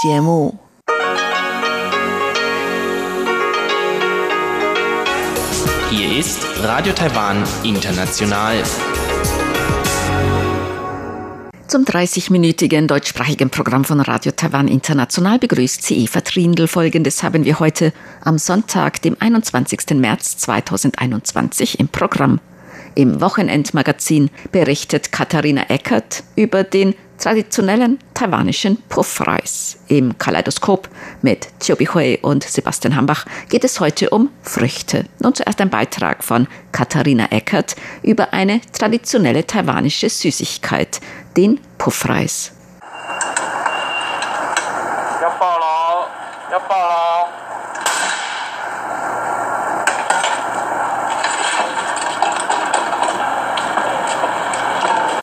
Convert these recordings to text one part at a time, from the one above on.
节目。Hier ist Radio Taiwan International. Zum 30-minütigen deutschsprachigen Programm von Radio Taiwan International begrüßt sie Eva Trindl. Folgendes haben wir heute am Sonntag, dem 21. März 2021 im Programm. Im Wochenendmagazin berichtet Katharina Eckert über den traditionellen taiwanischen Puffreis. Im Kaleidoskop mit Chiobi Hui und Sebastian Hambach geht es heute um Früchte. Nun zuerst ein Beitrag von Katharina Eckert über eine traditionelle taiwanische Süßigkeit, den Puffreis. Ja, Ja,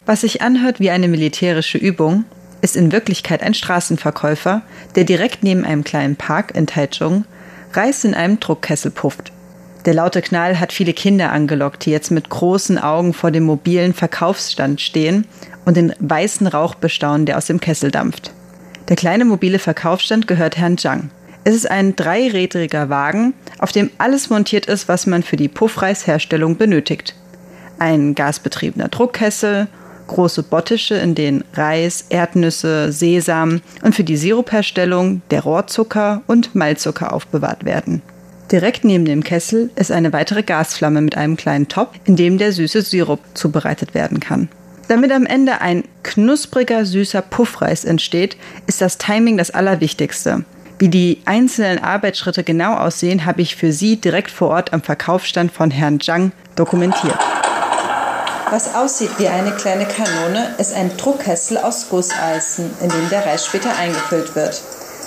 Was sich anhört wie eine militärische Übung, ist in Wirklichkeit ein Straßenverkäufer, der direkt neben einem kleinen Park in Taichung Reis in einem Druckkessel pufft. Der laute Knall hat viele Kinder angelockt, die jetzt mit großen Augen vor dem mobilen Verkaufsstand stehen und den weißen Rauch bestaunen, der aus dem Kessel dampft. Der kleine mobile Verkaufsstand gehört Herrn Zhang. Es ist ein dreirädriger Wagen, auf dem alles montiert ist, was man für die Puffreisherstellung benötigt. Ein gasbetriebener Druckkessel, große Bottische, in denen Reis, Erdnüsse, Sesam und für die Sirupherstellung der Rohrzucker und Malzzucker aufbewahrt werden. Direkt neben dem Kessel ist eine weitere Gasflamme mit einem kleinen Topf, in dem der süße Sirup zubereitet werden kann. Damit am Ende ein knuspriger, süßer Puffreis entsteht, ist das Timing das Allerwichtigste. Wie die einzelnen Arbeitsschritte genau aussehen, habe ich für Sie direkt vor Ort am Verkaufsstand von Herrn Zhang dokumentiert. Was aussieht wie eine kleine Kanone, ist ein Druckkessel aus Gusseisen, in dem der Reis später eingefüllt wird.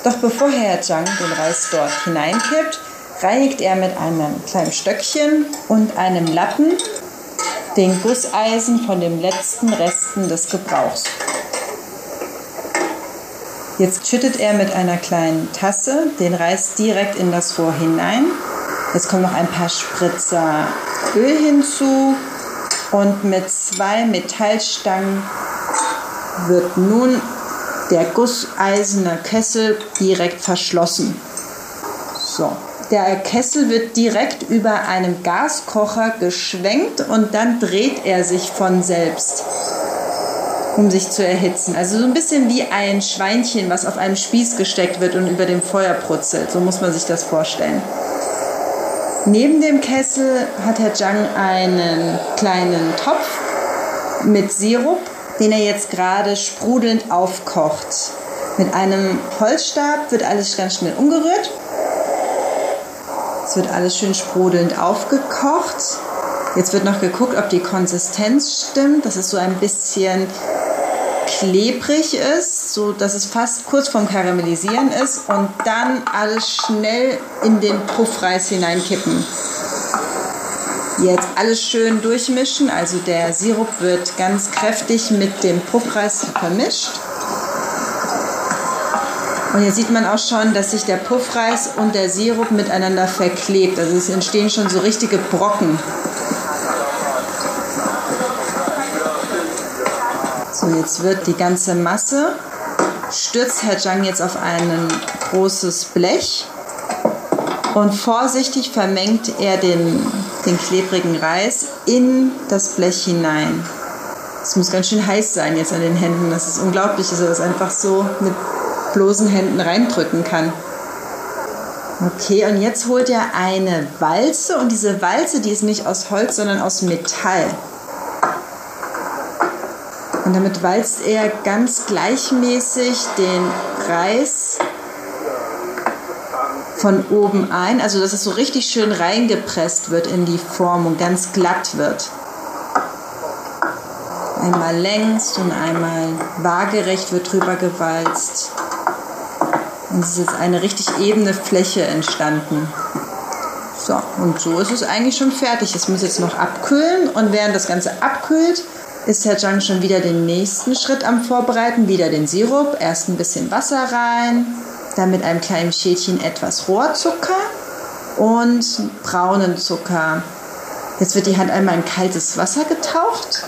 Doch bevor Herr Zhang den Reis dort hineinkippt, reinigt er mit einem kleinen Stöckchen und einem Lappen den Gusseisen von den letzten Resten des Gebrauchs. Jetzt schüttet er mit einer kleinen Tasse den Reis direkt in das Rohr hinein. Jetzt kommen noch ein paar Spritzer Öl hinzu und mit zwei Metallstangen wird nun der gusseiserne Kessel direkt verschlossen. So. Der Kessel wird direkt über einem Gaskocher geschwenkt und dann dreht er sich von selbst, um sich zu erhitzen. Also so ein bisschen wie ein Schweinchen, was auf einem Spieß gesteckt wird und über dem Feuer brutzelt. So muss man sich das vorstellen. Neben dem Kessel hat Herr Zhang einen kleinen Topf mit Sirup, den er jetzt gerade sprudelnd aufkocht. Mit einem Holzstab wird alles ganz schnell umgerührt. Es wird alles schön sprudelnd aufgekocht. Jetzt wird noch geguckt, ob die Konsistenz stimmt. Das ist so ein bisschen klebrig ist, so dass es fast kurz vorm Karamellisieren ist und dann alles schnell in den Puffreis hineinkippen. Jetzt alles schön durchmischen, also der Sirup wird ganz kräftig mit dem Puffreis vermischt. Und hier sieht man auch schon, dass sich der Puffreis und der Sirup miteinander verklebt. Also es entstehen schon so richtige Brocken. So, jetzt wird die ganze Masse, stürzt Herr Zhang jetzt auf ein großes Blech und vorsichtig vermengt er den, den klebrigen Reis in das Blech hinein. Es muss ganz schön heiß sein jetzt an den Händen. Das ist unglaublich, dass er das einfach so mit bloßen Händen reindrücken kann. Okay, und jetzt holt er eine Walze und diese Walze, die ist nicht aus Holz, sondern aus Metall. Und damit walzt er ganz gleichmäßig den Reis von oben ein, also dass es so richtig schön reingepresst wird in die Form und ganz glatt wird. Einmal längs und einmal waagerecht wird drüber gewalzt. Und es ist jetzt eine richtig ebene Fläche entstanden. So, und so ist es eigentlich schon fertig. Es muss jetzt noch abkühlen und während das Ganze abkühlt, ist Herr Zhang schon wieder den nächsten Schritt am Vorbereiten. Wieder den Sirup. Erst ein bisschen Wasser rein, dann mit einem kleinen Schälchen etwas Rohrzucker und braunen Zucker. Jetzt wird die Hand einmal in kaltes Wasser getaucht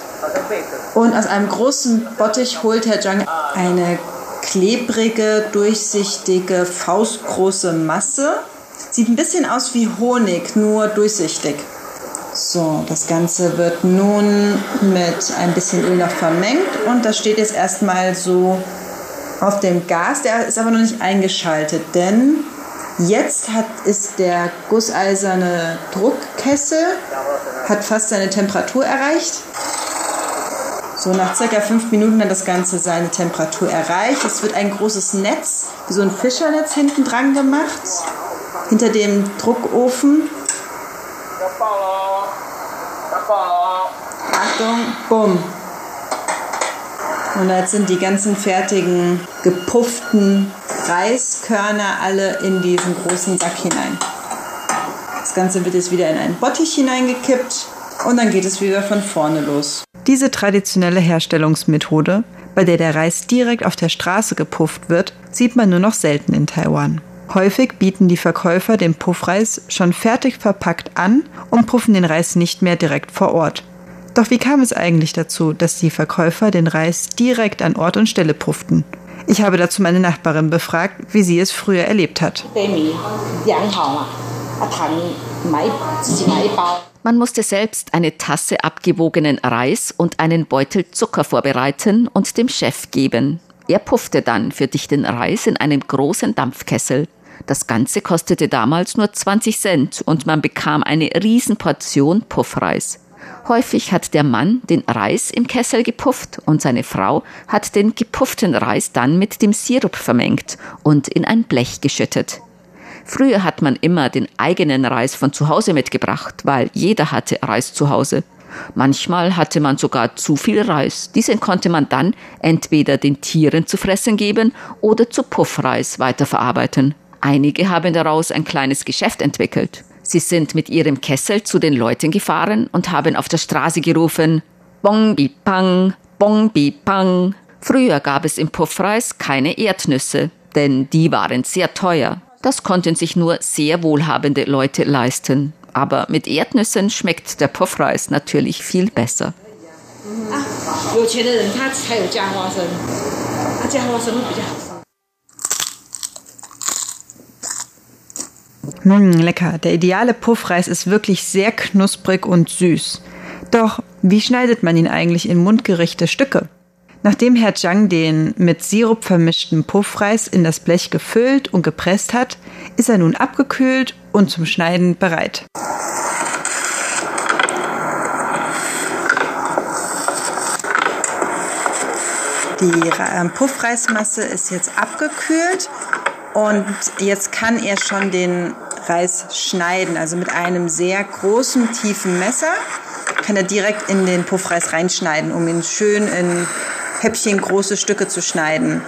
und aus einem großen Bottich holt Herr Zhang eine klebrige, durchsichtige, faustgroße Masse. Sieht ein bisschen aus wie Honig, nur durchsichtig. So, das Ganze wird nun mit ein bisschen Öl noch vermengt und das steht jetzt erstmal so auf dem Gas. Der ist aber noch nicht eingeschaltet, denn jetzt hat, ist der gusseiserne Druckkessel, hat fast seine Temperatur erreicht. So, nach circa fünf Minuten hat das Ganze seine Temperatur erreicht. Es wird ein großes Netz, wie so ein Fischernetz hinten dran gemacht, hinter dem Druckofen. Achtung, bumm. Und jetzt sind die ganzen fertigen, gepufften Reiskörner alle in diesen großen Sack hinein. Das Ganze wird jetzt wieder in einen Bottich hineingekippt und dann geht es wieder von vorne los. Diese traditionelle Herstellungsmethode, bei der der Reis direkt auf der Straße gepufft wird, sieht man nur noch selten in Taiwan. Häufig bieten die Verkäufer den Puffreis schon fertig verpackt an und puffen den Reis nicht mehr direkt vor Ort. Doch wie kam es eigentlich dazu, dass die Verkäufer den Reis direkt an Ort und Stelle pufften? Ich habe dazu meine Nachbarin befragt, wie sie es früher erlebt hat. Man musste selbst eine Tasse abgewogenen Reis und einen Beutel Zucker vorbereiten und dem Chef geben. Er puffte dann für dich den Reis in einem großen Dampfkessel. Das Ganze kostete damals nur 20 Cent und man bekam eine Riesenportion Puffreis. Häufig hat der Mann den Reis im Kessel gepufft und seine Frau hat den gepufften Reis dann mit dem Sirup vermengt und in ein Blech geschüttet. Früher hat man immer den eigenen Reis von zu Hause mitgebracht, weil jeder hatte Reis zu Hause. Manchmal hatte man sogar zu viel Reis. Diesen konnte man dann entweder den Tieren zu fressen geben oder zu Puffreis weiterverarbeiten. Einige haben daraus ein kleines Geschäft entwickelt. Sie sind mit ihrem Kessel zu den Leuten gefahren und haben auf der Straße gerufen, Bong bi pang, Bong bi pang. Früher gab es im Puffreis keine Erdnüsse, denn die waren sehr teuer. Das konnten sich nur sehr wohlhabende Leute leisten. Aber mit Erdnüssen schmeckt der Puffreis natürlich viel besser. Ah, Mmh, lecker. Der ideale Puffreis ist wirklich sehr knusprig und süß. Doch wie schneidet man ihn eigentlich in mundgerechte Stücke? Nachdem Herr Zhang den mit Sirup vermischten Puffreis in das Blech gefüllt und gepresst hat, ist er nun abgekühlt und zum Schneiden bereit. Die ähm, Puffreismasse ist jetzt abgekühlt und jetzt kann er schon den Reis schneiden. Also mit einem sehr großen, tiefen Messer kann er direkt in den Puffreis reinschneiden, um ihn schön in Häppchen große Stücke zu schneiden.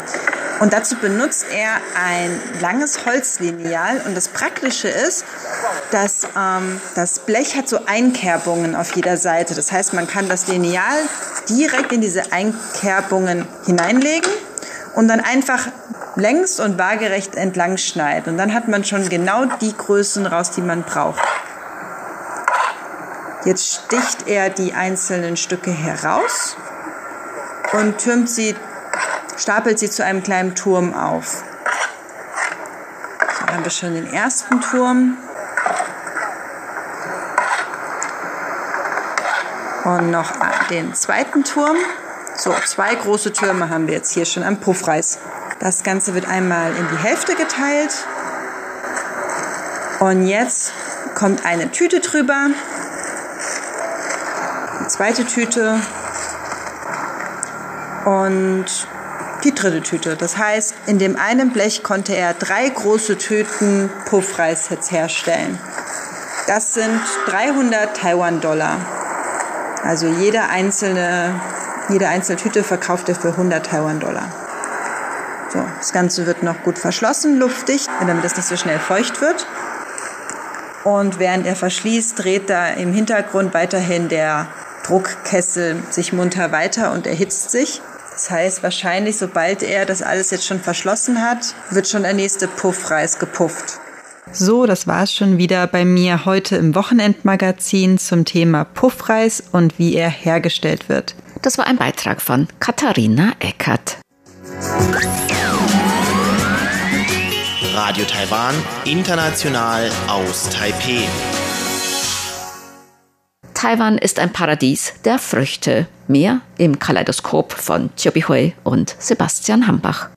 Und dazu benutzt er ein langes Holzlineal. Und das Praktische ist, dass ähm, das Blech hat so Einkerbungen auf jeder Seite. Das heißt, man kann das Lineal direkt in diese Einkerbungen hineinlegen und dann einfach längs und waagerecht entlang schneiden. Und dann hat man schon genau die Größen raus, die man braucht. Jetzt sticht er die einzelnen Stücke heraus und türmt sie, stapelt sie zu einem kleinen Turm auf. So haben wir schon den ersten Turm. Und noch den zweiten Turm. So, zwei große Türme haben wir jetzt hier schon am Puffreis. Das Ganze wird einmal in die Hälfte geteilt. Und jetzt kommt eine Tüte drüber. Die zweite Tüte. Und die dritte Tüte. Das heißt, in dem einen Blech konnte er drei große Tüten Puffreis jetzt herstellen. Das sind 300 Taiwan-Dollar. Also jede einzelne, jede einzelne Tüte verkauft er für 100 Taiwan-Dollar. So, das Ganze wird noch gut verschlossen, luftdicht, damit es nicht so schnell feucht wird. Und während er verschließt, dreht da im Hintergrund weiterhin der Druckkessel sich munter weiter und erhitzt sich. Das heißt, wahrscheinlich, sobald er das alles jetzt schon verschlossen hat, wird schon der nächste Puffreis gepufft. So, das war es schon wieder bei mir heute im Wochenendmagazin zum Thema Puffreis und wie er hergestellt wird. Das war ein Beitrag von Katharina Eckert. Radio Taiwan, international aus Taipeh. Taiwan ist ein Paradies der Früchte. Mehr im Kaleidoskop von Hui und Sebastian Hambach.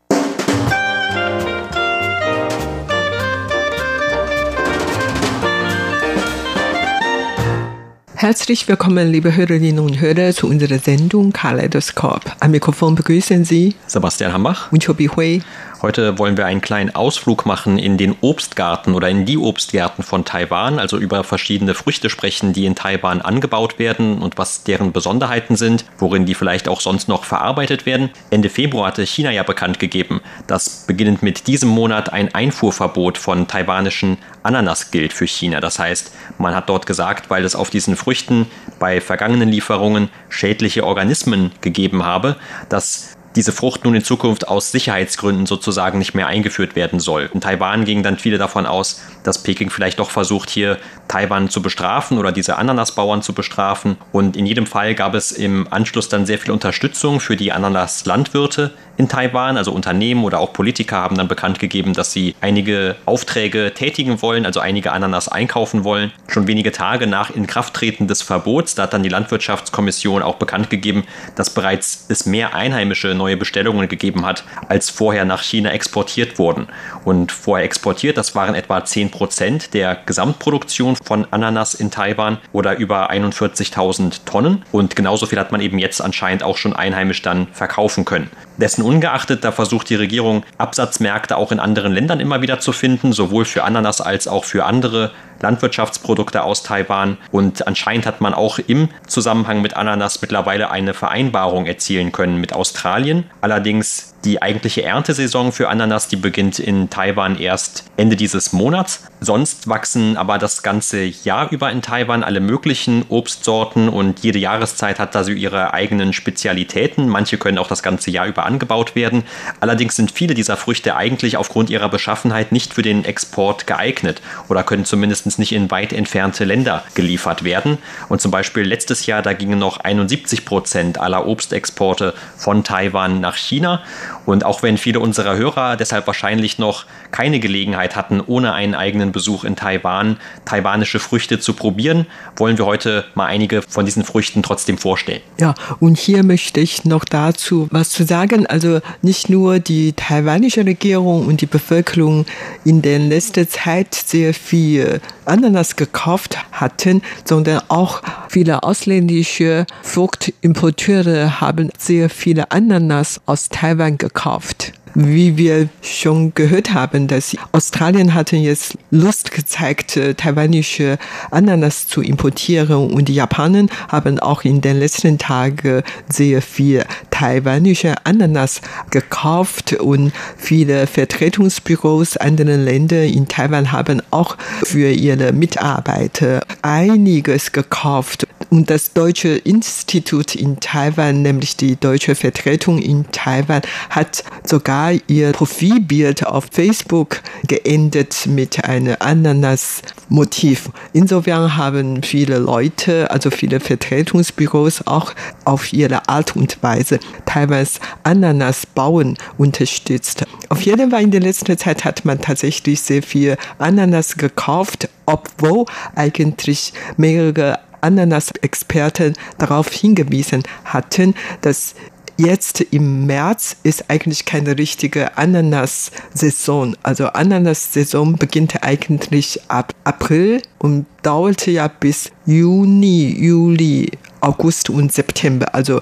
Herzlich willkommen, liebe Hörerinnen und Hörer, zu unserer Sendung Kaleidoskop. Am Mikrofon begrüßen Sie Sebastian Hambach und Chobi Hui. Heute wollen wir einen kleinen Ausflug machen in den Obstgarten oder in die Obstgärten von Taiwan, also über verschiedene Früchte sprechen, die in Taiwan angebaut werden und was deren Besonderheiten sind, worin die vielleicht auch sonst noch verarbeitet werden. Ende Februar hatte China ja bekannt gegeben, dass beginnend mit diesem Monat ein Einfuhrverbot von taiwanischen Ananas gilt für China. Das heißt, man hat dort gesagt, weil es auf diesen Früchten bei vergangenen Lieferungen schädliche Organismen gegeben habe, dass diese Frucht nun in Zukunft aus Sicherheitsgründen sozusagen nicht mehr eingeführt werden soll. In Taiwan gingen dann viele davon aus, dass Peking vielleicht doch versucht, hier Taiwan zu bestrafen oder diese Ananasbauern zu bestrafen. Und in jedem Fall gab es im Anschluss dann sehr viel Unterstützung für die Ananaslandwirte in Taiwan. Also Unternehmen oder auch Politiker haben dann bekannt gegeben, dass sie einige Aufträge tätigen wollen, also einige Ananas einkaufen wollen. Schon wenige Tage nach Inkrafttreten des Verbots, da hat dann die Landwirtschaftskommission auch bekannt gegeben, dass bereits es mehr einheimische neue Bestellungen gegeben hat, als vorher nach China exportiert wurden. Und vorher exportiert, das waren etwa 10 Prozent der Gesamtproduktion von Ananas in Taiwan oder über 41.000 Tonnen. Und genauso viel hat man eben jetzt anscheinend auch schon einheimisch dann verkaufen können. Dessen ungeachtet, da versucht die Regierung Absatzmärkte auch in anderen Ländern immer wieder zu finden, sowohl für Ananas als auch für andere Landwirtschaftsprodukte aus Taiwan. Und anscheinend hat man auch im Zusammenhang mit Ananas mittlerweile eine Vereinbarung erzielen können mit Australien. Allerdings die eigentliche Erntesaison für Ananas, die beginnt in Taiwan erst Ende dieses Monats. Sonst wachsen aber das ganze Jahr über in Taiwan alle möglichen Obstsorten und jede Jahreszeit hat da so ihre eigenen Spezialitäten. Manche können auch das ganze Jahr über angebaut werden. Allerdings sind viele dieser Früchte eigentlich aufgrund ihrer Beschaffenheit nicht für den Export geeignet oder können zumindest nicht in weit entfernte Länder geliefert werden. Und zum Beispiel letztes Jahr, da gingen noch 71 Prozent aller Obstexporte von Taiwan nach China. Und auch wenn viele unserer Hörer deshalb wahrscheinlich noch keine Gelegenheit hatten, ohne einen eigenen Besuch in Taiwan taiwanische Früchte zu probieren, wollen wir heute mal einige von diesen Früchten trotzdem vorstellen. Ja, und hier möchte ich noch dazu was zu sagen. Also nicht nur die taiwanische Regierung und die Bevölkerung in der letzten Zeit sehr viel Ananas gekauft hatten, sondern auch viele ausländische Fruchtimporteure haben sehr viele Ananas aus Taiwan gekauft wie wir schon gehört haben, dass Australien hatte jetzt Lust gezeigt, äh, taiwanische Ananas zu importieren und die Japaner haben auch in den letzten Tagen sehr viel taiwanische Ananas gekauft und viele Vertretungsbüros anderer Länder in Taiwan haben auch für ihre Mitarbeiter einiges gekauft. Und das Deutsche Institut in Taiwan, nämlich die deutsche Vertretung in Taiwan, hat sogar ihr Profilbild auf Facebook geendet mit einem Ananas-Motiv. Insofern haben viele Leute, also viele Vertretungsbüros auch auf ihre Art und Weise teilweise Ananas bauen unterstützt. Auf jeden Fall in der letzten Zeit hat man tatsächlich sehr viel Ananas gekauft, obwohl eigentlich mehrere Ananas-Experten darauf hingewiesen hatten, dass jetzt im März ist eigentlich keine richtige Ananas-Saison. Also Ananas-Saison beginnt eigentlich ab April und dauerte ja bis Juni, Juli, August und September. Also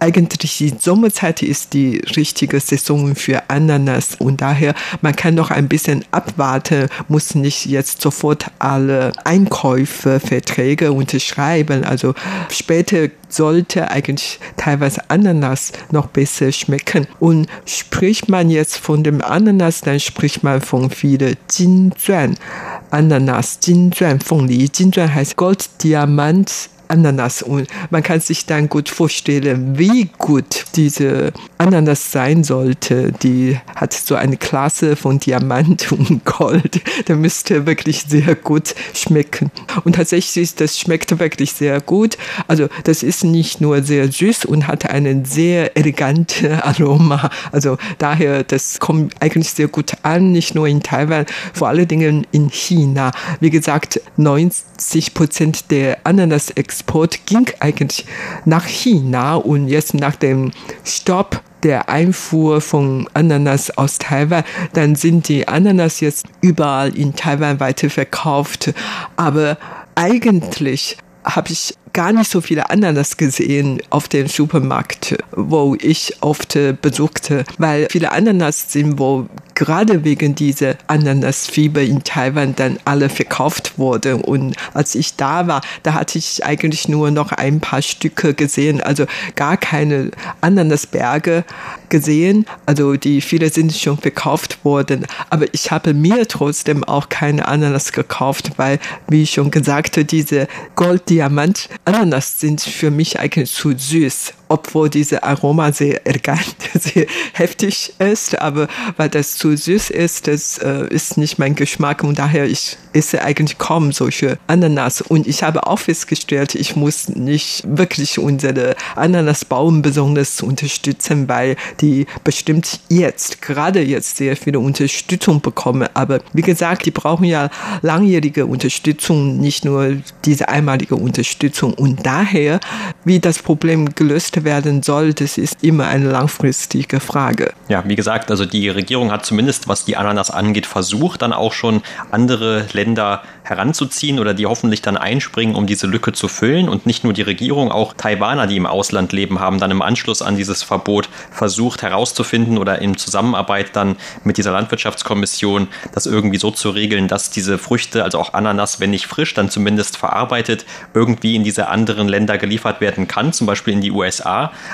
eigentlich die Sommerzeit ist die richtige Saison für Ananas und daher man kann noch ein bisschen abwarten, muss nicht jetzt sofort alle Einkäufe, Verträge unterschreiben. Also später sollte eigentlich teilweise Ananas noch besser schmecken. Und spricht man jetzt von dem Ananas, dann spricht man von viele Jinzuan. Ananas, Jinzuan, Fengli. Jinzuan heißt Gold, Diamant, Ananas. Und man kann sich dann gut vorstellen, wie gut diese Ananas sein sollte. Die hat so eine Klasse von Diamant und Gold. Der müsste wirklich sehr gut schmecken. Und tatsächlich, das schmeckt wirklich sehr gut. Also das ist nicht nur sehr süß und hat einen sehr eleganten Aroma. Also daher, das kommt eigentlich sehr gut an, nicht nur in Taiwan, vor allen Dingen in China. Wie gesagt, 90 Prozent der Ananas-Export ging eigentlich nach China und jetzt nach dem Stopp der Einfuhr von Ananas aus Taiwan, dann sind die Ananas jetzt überall in Taiwan weiterverkauft. Aber eigentlich habe ich gar nicht so viele Ananas gesehen auf dem Supermarkt, wo ich oft besuchte, weil viele Ananas sind wo gerade wegen dieser Ananasfieber in Taiwan dann alle verkauft wurden. Und als ich da war, da hatte ich eigentlich nur noch ein paar Stücke gesehen, also gar keine Ananasberge gesehen. Also die viele sind schon verkauft worden. Aber ich habe mir trotzdem auch keine Ananas gekauft, weil, wie ich schon gesagt, diese Golddiamant Ananas sind für mich eigentlich zu süß obwohl diese Aroma sehr elegant, sehr heftig ist, aber weil das zu süß ist, das äh, ist nicht mein Geschmack und daher ich esse eigentlich kaum solche Ananas. Und ich habe auch festgestellt, ich muss nicht wirklich unsere Ananasbaum besonders unterstützen, weil die bestimmt jetzt, gerade jetzt sehr viele Unterstützung bekommen, aber wie gesagt, die brauchen ja langjährige Unterstützung, nicht nur diese einmalige Unterstützung. Und daher, wie das Problem gelöst werden soll, das ist immer eine langfristige Frage. Ja, wie gesagt, also die Regierung hat zumindest, was die Ananas angeht, versucht, dann auch schon andere Länder heranzuziehen oder die hoffentlich dann einspringen, um diese Lücke zu füllen. Und nicht nur die Regierung, auch Taiwaner, die im Ausland leben, haben dann im Anschluss an dieses Verbot versucht herauszufinden oder in Zusammenarbeit dann mit dieser Landwirtschaftskommission das irgendwie so zu regeln, dass diese Früchte, also auch Ananas, wenn nicht frisch, dann zumindest verarbeitet, irgendwie in diese anderen Länder geliefert werden kann, zum Beispiel in die USA.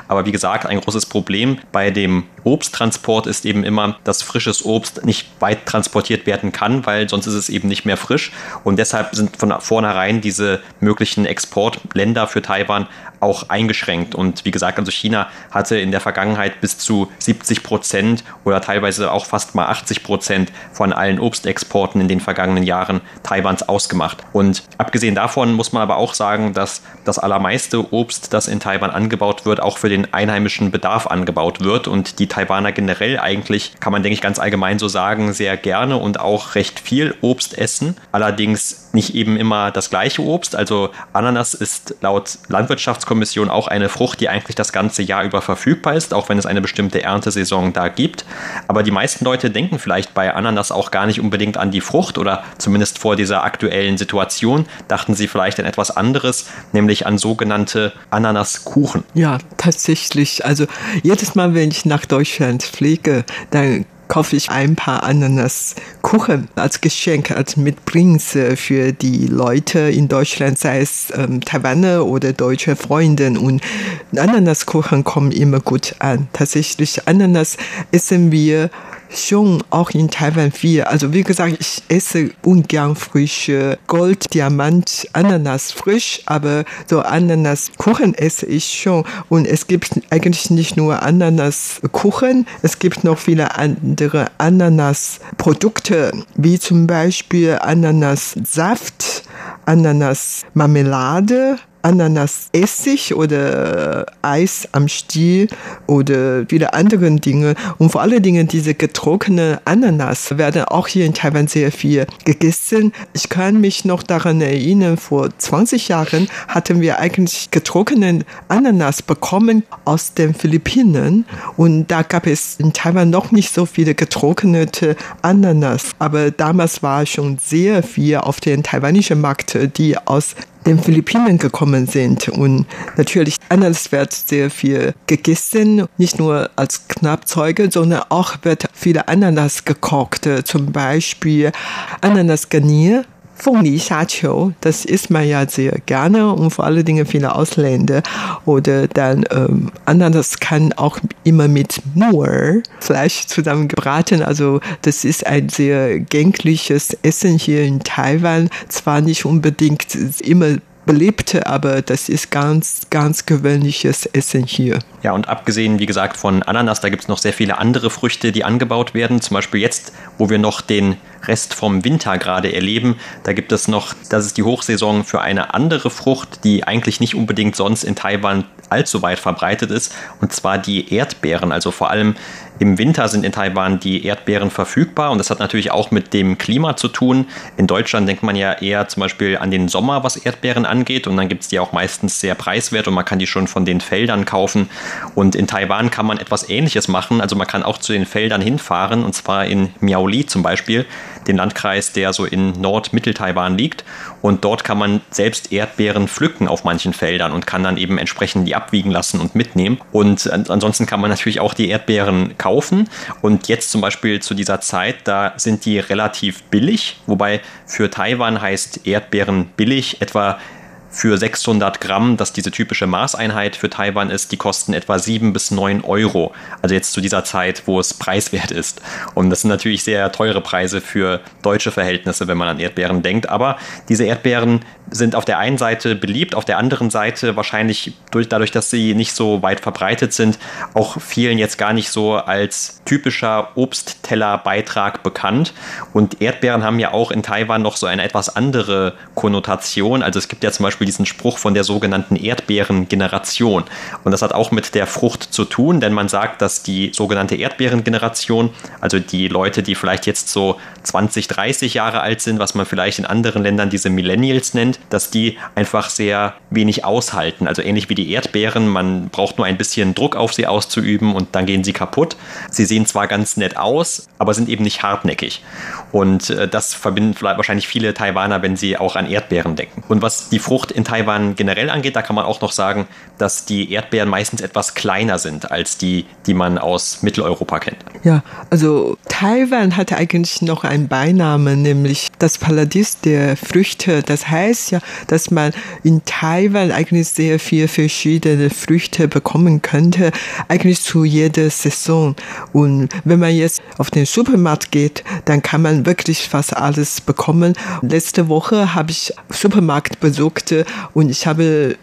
Aber wie gesagt, ein großes Problem bei dem Obsttransport ist eben immer, dass frisches Obst nicht weit transportiert werden kann, weil sonst ist es eben nicht mehr frisch. Und deshalb sind von vornherein diese möglichen Exportländer für Taiwan auch eingeschränkt. Und wie gesagt, also China hatte in der Vergangenheit bis zu 70 Prozent oder teilweise auch fast mal 80 Prozent von allen Obstexporten in den vergangenen Jahren Taiwans ausgemacht. Und abgesehen davon muss man aber auch sagen, dass das allermeiste Obst, das in Taiwan angebaut wird, auch für den einheimischen Bedarf angebaut wird. Und die Taiwaner generell eigentlich, kann man denke ich ganz allgemein so sagen, sehr gerne und auch recht viel Obst essen. Allerdings nicht eben immer das gleiche Obst. Also Ananas ist laut Landwirtschaftskommission auch eine Frucht, die eigentlich das ganze Jahr über verfügbar ist, auch wenn es eine bestimmte Erntesaison da gibt. Aber die meisten Leute denken vielleicht bei Ananas auch gar nicht unbedingt an die Frucht oder zumindest vor dieser aktuellen Situation dachten sie vielleicht an etwas anderes, nämlich an sogenannte Ananaskuchen. Ja, tatsächlich. Also jedes Mal, wenn ich nach Deutschland fliege, dann kaufe ich ein paar Ananaskuchen als Geschenk, als Mitbringsel äh, für die Leute in Deutschland, sei es ähm, Taiwaner oder deutsche Freunde. Und Ananaskuchen kommen immer gut an. Tatsächlich, Ananas essen wir schon auch in Taiwan viel. Also wie gesagt, ich esse ungern frische Gold, Diamant, Ananas frisch, aber so Ananaskuchen esse ich schon. Und es gibt eigentlich nicht nur Ananaskuchen, es gibt noch viele andere Ananasprodukte, wie zum Beispiel Ananassaft, Ananasmarmelade, Ananasessig oder Eis am Stiel oder viele andere Dinge. Und vor allen Dingen diese getrocknete Ananas werden auch hier in Taiwan sehr viel gegessen. Ich kann mich noch daran erinnern, vor 20 Jahren hatten wir eigentlich getrocknete Ananas bekommen aus den Philippinen. Und da gab es in Taiwan noch nicht so viele getrocknete Ananas. Aber damals war schon sehr viel auf dem taiwanischen Markt, die aus den Philippinen gekommen sind. Und natürlich Ananas wird sehr viel gegessen, nicht nur als Knappzeuge, sondern auch wird viele Ananas gekocht. Zum Beispiel Ananas Garnier 凤梨虾球, das isst man ja sehr gerne und vor allen Dingen viele Ausländer. Oder dann ähm, Ananas kann auch immer mit Moor Fleisch zusammen gebraten. Also das ist ein sehr gängliches Essen hier in Taiwan. Zwar nicht unbedingt immer beliebt, aber das ist ganz, ganz gewöhnliches Essen hier. Ja, und abgesehen, wie gesagt, von Ananas, da gibt es noch sehr viele andere Früchte, die angebaut werden. Zum Beispiel jetzt, wo wir noch den Rest vom Winter gerade erleben, da gibt es noch, das ist die Hochsaison für eine andere Frucht, die eigentlich nicht unbedingt sonst in Taiwan allzu weit verbreitet ist, und zwar die Erdbeeren. Also vor allem im Winter sind in Taiwan die Erdbeeren verfügbar und das hat natürlich auch mit dem Klima zu tun. In Deutschland denkt man ja eher zum Beispiel an den Sommer, was Erdbeeren angeht und dann gibt es die auch meistens sehr preiswert und man kann die schon von den Feldern kaufen. Und in Taiwan kann man etwas Ähnliches machen. Also man kann auch zu den Feldern hinfahren und zwar in Miaoli zum Beispiel, den Landkreis, der so in Nord-Mittel-Taiwan liegt. Und dort kann man selbst Erdbeeren pflücken auf manchen Feldern und kann dann eben entsprechend die abwiegen lassen und mitnehmen. Und ansonsten kann man natürlich auch die Erdbeeren kaufen. Und jetzt zum Beispiel zu dieser Zeit, da sind die relativ billig, wobei für Taiwan heißt Erdbeeren billig etwa für 600 Gramm, das diese typische Maßeinheit für Taiwan ist, die kosten etwa 7 bis 9 Euro. Also jetzt zu dieser Zeit, wo es preiswert ist. Und das sind natürlich sehr teure Preise für deutsche Verhältnisse, wenn man an Erdbeeren denkt. Aber diese Erdbeeren sind auf der einen Seite beliebt, auf der anderen Seite wahrscheinlich durch, dadurch, dass sie nicht so weit verbreitet sind, auch vielen jetzt gar nicht so als typischer Obsttellerbeitrag bekannt. Und Erdbeeren haben ja auch in Taiwan noch so eine etwas andere Konnotation. Also es gibt ja zum Beispiel diesen Spruch von der sogenannten Erdbeerengeneration. Und das hat auch mit der Frucht zu tun, denn man sagt, dass die sogenannte Erdbeerengeneration, also die Leute, die vielleicht jetzt so 20, 30 Jahre alt sind, was man vielleicht in anderen Ländern diese Millennials nennt, dass die einfach sehr wenig aushalten. Also ähnlich wie die Erdbeeren, man braucht nur ein bisschen Druck auf sie auszuüben und dann gehen sie kaputt. Sie sehen zwar ganz nett aus, aber sind eben nicht hartnäckig. Und äh, das verbinden wahrscheinlich viele Taiwaner, wenn sie auch an Erdbeeren denken. Und was die Frucht in Taiwan generell angeht, da kann man auch noch sagen, dass die Erdbeeren meistens etwas kleiner sind als die, die man aus Mitteleuropa kennt. Ja, also Taiwan hat eigentlich noch einen Beinamen, nämlich das Paradies der Früchte. Das heißt ja, dass man in Taiwan eigentlich sehr viele verschiedene Früchte bekommen könnte, eigentlich zu jeder Saison. Und wenn man jetzt auf den Supermarkt geht, dann kann man wirklich fast alles bekommen. Letzte Woche habe ich Supermarkt besucht und ich habe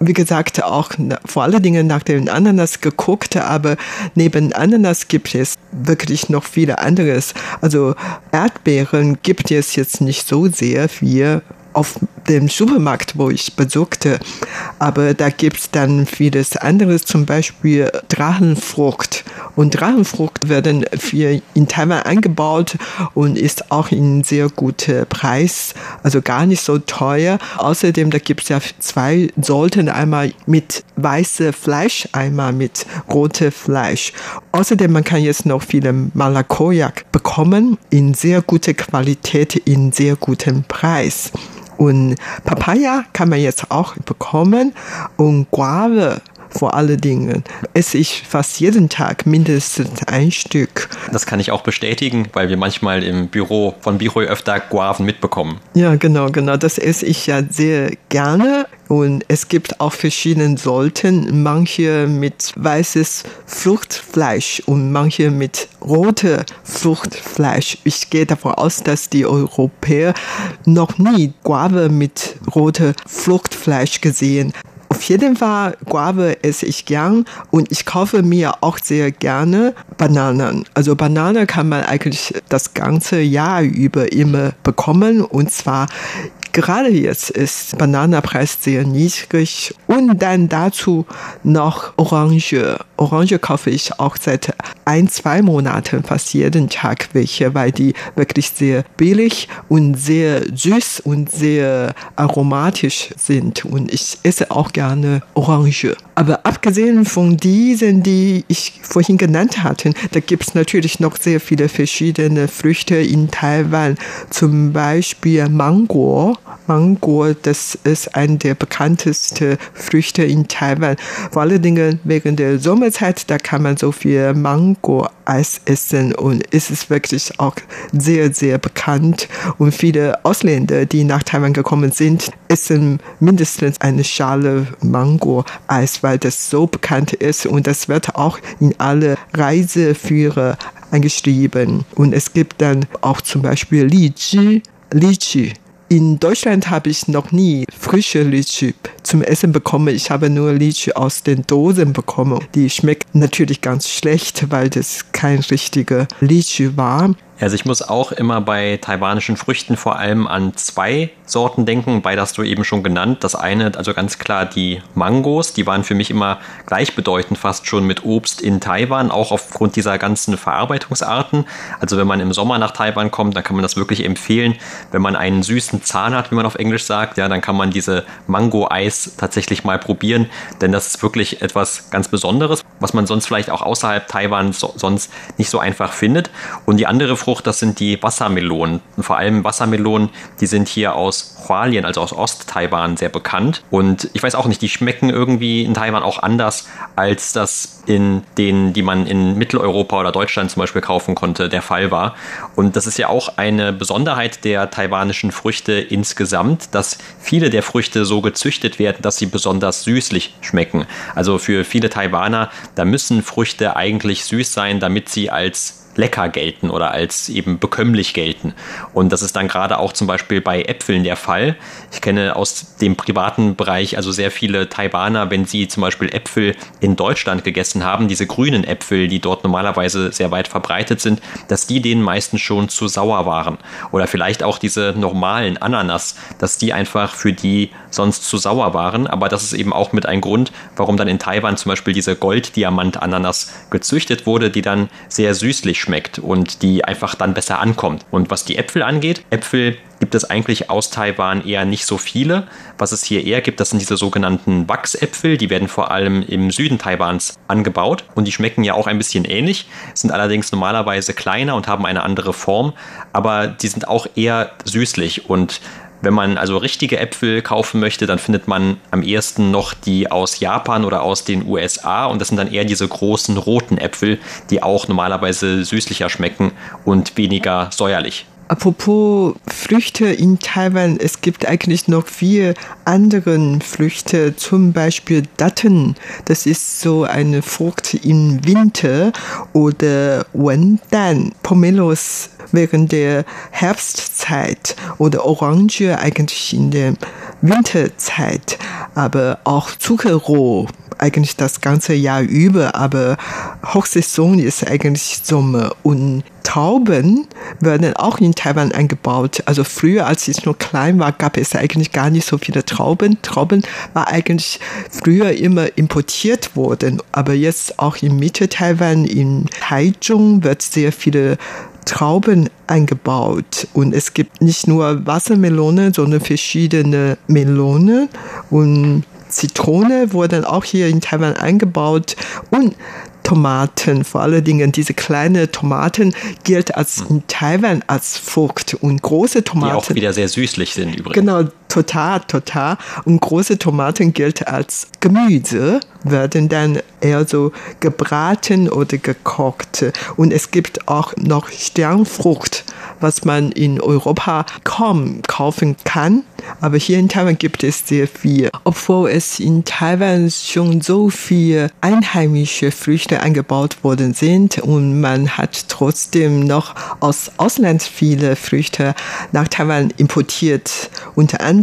wie gesagt, auch vor allen Dingen nach den Ananas geguckt, aber neben Ananas gibt es wirklich noch viele anderes. Also Erdbeeren gibt es jetzt nicht so sehr viel auf dem Supermarkt, wo ich besuchte. Aber da gibt es dann vieles anderes, zum Beispiel Drachenfrucht. Und Drachenfrucht werden für in Taiwan angebaut und ist auch in sehr guter Preis, also gar nicht so teuer. Außerdem, da gibt es ja zwei Sorten, einmal mit weißem Fleisch, einmal mit rotem Fleisch. Außerdem, man kann jetzt noch viele Malakojak bekommen in sehr guter Qualität, in sehr gutem Preis. Und Papaya kann man jetzt auch bekommen. Und Guave vor allen Dingen esse ich fast jeden Tag mindestens ein Stück. Das kann ich auch bestätigen, weil wir manchmal im Büro von Biroi öfter Guaven mitbekommen. Ja, genau, genau. Das esse ich ja sehr gerne. Und es gibt auch verschiedene Sorten, manche mit weißes Fruchtfleisch und manche mit rote Fruchtfleisch. Ich gehe davon aus, dass die Europäer noch nie Guave mit rote Fruchtfleisch gesehen auf jeden Fall Guave esse ich gern und ich kaufe mir auch sehr gerne Bananen. Also Banane kann man eigentlich das ganze Jahr über immer bekommen und zwar Gerade jetzt ist Bananenpreis sehr niedrig und dann dazu noch Orange. Orange kaufe ich auch seit ein, zwei Monaten fast jeden Tag welche, weil die wirklich sehr billig und sehr süß und sehr aromatisch sind und ich esse auch gerne Orange. Aber abgesehen von diesen, die ich vorhin genannt hatte, da gibt es natürlich noch sehr viele verschiedene Früchte in Taiwan. Zum Beispiel Mango. Mango, das ist eine der bekanntesten Früchte in Taiwan. Vor allen Dingen während der Sommerzeit, da kann man so viel Mango-Eis essen und es ist wirklich auch sehr, sehr bekannt. Und viele Ausländer, die nach Taiwan gekommen sind, essen mindestens eine Schale Mango-Eis, weil das so bekannt ist und das wird auch in alle Reiseführer eingeschrieben. Und es gibt dann auch zum Beispiel Li Lychee. In Deutschland habe ich noch nie frische Lychee zum Essen bekommen. Ich habe nur Lychee aus den Dosen bekommen. Die schmeckt natürlich ganz schlecht, weil das kein richtiger Lychee war. Also ich muss auch immer bei taiwanischen Früchten vor allem an zwei Sorten denken. Beide hast du eben schon genannt. Das eine, also ganz klar die Mangos, die waren für mich immer gleichbedeutend fast schon mit Obst in Taiwan, auch aufgrund dieser ganzen Verarbeitungsarten. Also wenn man im Sommer nach Taiwan kommt, dann kann man das wirklich empfehlen. Wenn man einen süßen Zahn hat, wie man auf Englisch sagt, ja, dann kann man diese Mango-Eis tatsächlich mal probieren, denn das ist wirklich etwas ganz Besonderes, was man sonst vielleicht auch außerhalb Taiwan so, sonst nicht so einfach findet. Und die andere Frucht das sind die Wassermelonen. Vor allem Wassermelonen, die sind hier aus Hualien, also aus Ost-Taiwan, sehr bekannt. Und ich weiß auch nicht, die schmecken irgendwie in Taiwan auch anders, als das in denen, die man in Mitteleuropa oder Deutschland zum Beispiel kaufen konnte, der Fall war. Und das ist ja auch eine Besonderheit der taiwanischen Früchte insgesamt, dass viele der Früchte so gezüchtet werden, dass sie besonders süßlich schmecken. Also für viele Taiwaner, da müssen Früchte eigentlich süß sein, damit sie als lecker gelten oder als eben bekömmlich gelten. Und das ist dann gerade auch zum Beispiel bei Äpfeln der Fall. Ich kenne aus dem privaten Bereich also sehr viele Taiwaner, wenn sie zum Beispiel Äpfel in Deutschland gegessen haben, diese grünen Äpfel, die dort normalerweise sehr weit verbreitet sind, dass die denen meistens schon zu sauer waren. Oder vielleicht auch diese normalen Ananas, dass die einfach für die sonst zu sauer waren. Aber das ist eben auch mit ein Grund, warum dann in Taiwan zum Beispiel diese Golddiamant-Ananas gezüchtet wurde, die dann sehr süßlich schmeckt und die einfach dann besser ankommt. Und was die Äpfel angeht, Äpfel gibt es eigentlich aus Taiwan eher nicht so viele. Was es hier eher gibt, das sind diese sogenannten Wachsäpfel. Die werden vor allem im Süden Taiwans angebaut und die schmecken ja auch ein bisschen ähnlich, sind allerdings normalerweise kleiner und haben eine andere Form, aber die sind auch eher süßlich und wenn man also richtige Äpfel kaufen möchte, dann findet man am ehesten noch die aus Japan oder aus den USA und das sind dann eher diese großen roten Äpfel, die auch normalerweise süßlicher schmecken und weniger säuerlich. Apropos Früchte in Taiwan, es gibt eigentlich noch vier andere Früchte, zum Beispiel Datten. Das ist so eine Frucht im Winter oder Wendan, Pomelos während der Herbstzeit oder Orange eigentlich in der Winterzeit, aber auch Zuckerrohr eigentlich das ganze Jahr über, aber Hochsaison ist eigentlich Sommer und Trauben werden auch in Taiwan angebaut. Also früher, als ich noch klein war, gab es eigentlich gar nicht so viele Trauben. Trauben war eigentlich früher immer importiert worden, aber jetzt auch in Mitte Taiwan, in Taichung, wird sehr viele Trauben eingebaut. Und es gibt nicht nur Wassermelone, sondern verschiedene Melone und Zitrone wurden auch hier in Taiwan eingebaut und Tomaten, vor allen Dingen diese kleinen Tomaten, gilt als in Taiwan als Frucht und große Tomaten. Die auch wieder sehr süßlich sind übrigens. Genau, total, total. Und große Tomaten gilt als Gemüse, werden dann eher so gebraten oder gekocht. Und es gibt auch noch Sternfrucht, was man in Europa kaum kaufen kann. Aber hier in Taiwan gibt es sehr viel. Obwohl es in Taiwan schon so viele einheimische Früchte angebaut worden sind und man hat trotzdem noch aus Ausland viele Früchte nach Taiwan importiert. Unter anderem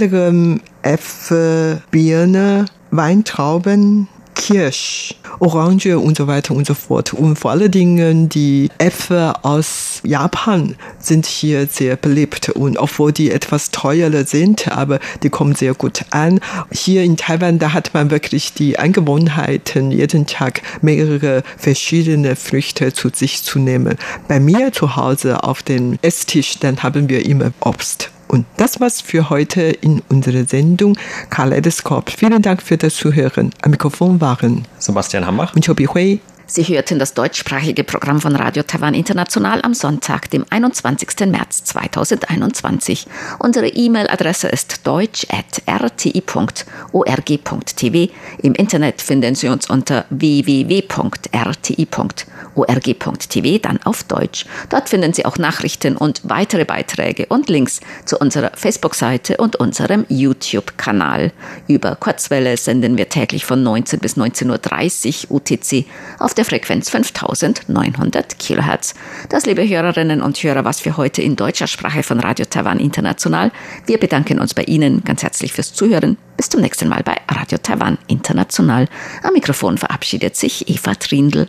Äpfel, Birne, Weintrauben, Kirsch, Orange und so weiter und so fort. Und vor allen Dingen die Äpfel aus Japan sind hier sehr beliebt. Und obwohl die etwas teurer sind, aber die kommen sehr gut an. Hier in Taiwan, da hat man wirklich die Angewohnheiten, jeden Tag mehrere verschiedene Früchte zu sich zu nehmen. Bei mir zu Hause auf dem Esstisch, dann haben wir immer Obst. Und das war's für heute in unserer Sendung Kaleidoskop. Vielen Dank für das Zuhören. Am Mikrofon waren Sebastian Hambach und Chobi Hui. Sie hörten das deutschsprachige Programm von Radio Taiwan International am Sonntag, dem 21. März 2021. Unsere E-Mail-Adresse ist deutsch.rti.org.tv. Im Internet finden Sie uns unter www.rti.org.tv, dann auf Deutsch. Dort finden Sie auch Nachrichten und weitere Beiträge und Links zu unserer Facebook-Seite und unserem YouTube-Kanal. Über Kurzwelle senden wir täglich von 19 bis 19.30 Uhr UTC auf der Frequenz 5900 Kilohertz. Das, liebe Hörerinnen und Hörer, was für heute in deutscher Sprache von Radio Taiwan International. Wir bedanken uns bei Ihnen ganz herzlich fürs Zuhören. Bis zum nächsten Mal bei Radio Taiwan International. Am Mikrofon verabschiedet sich Eva Trindl.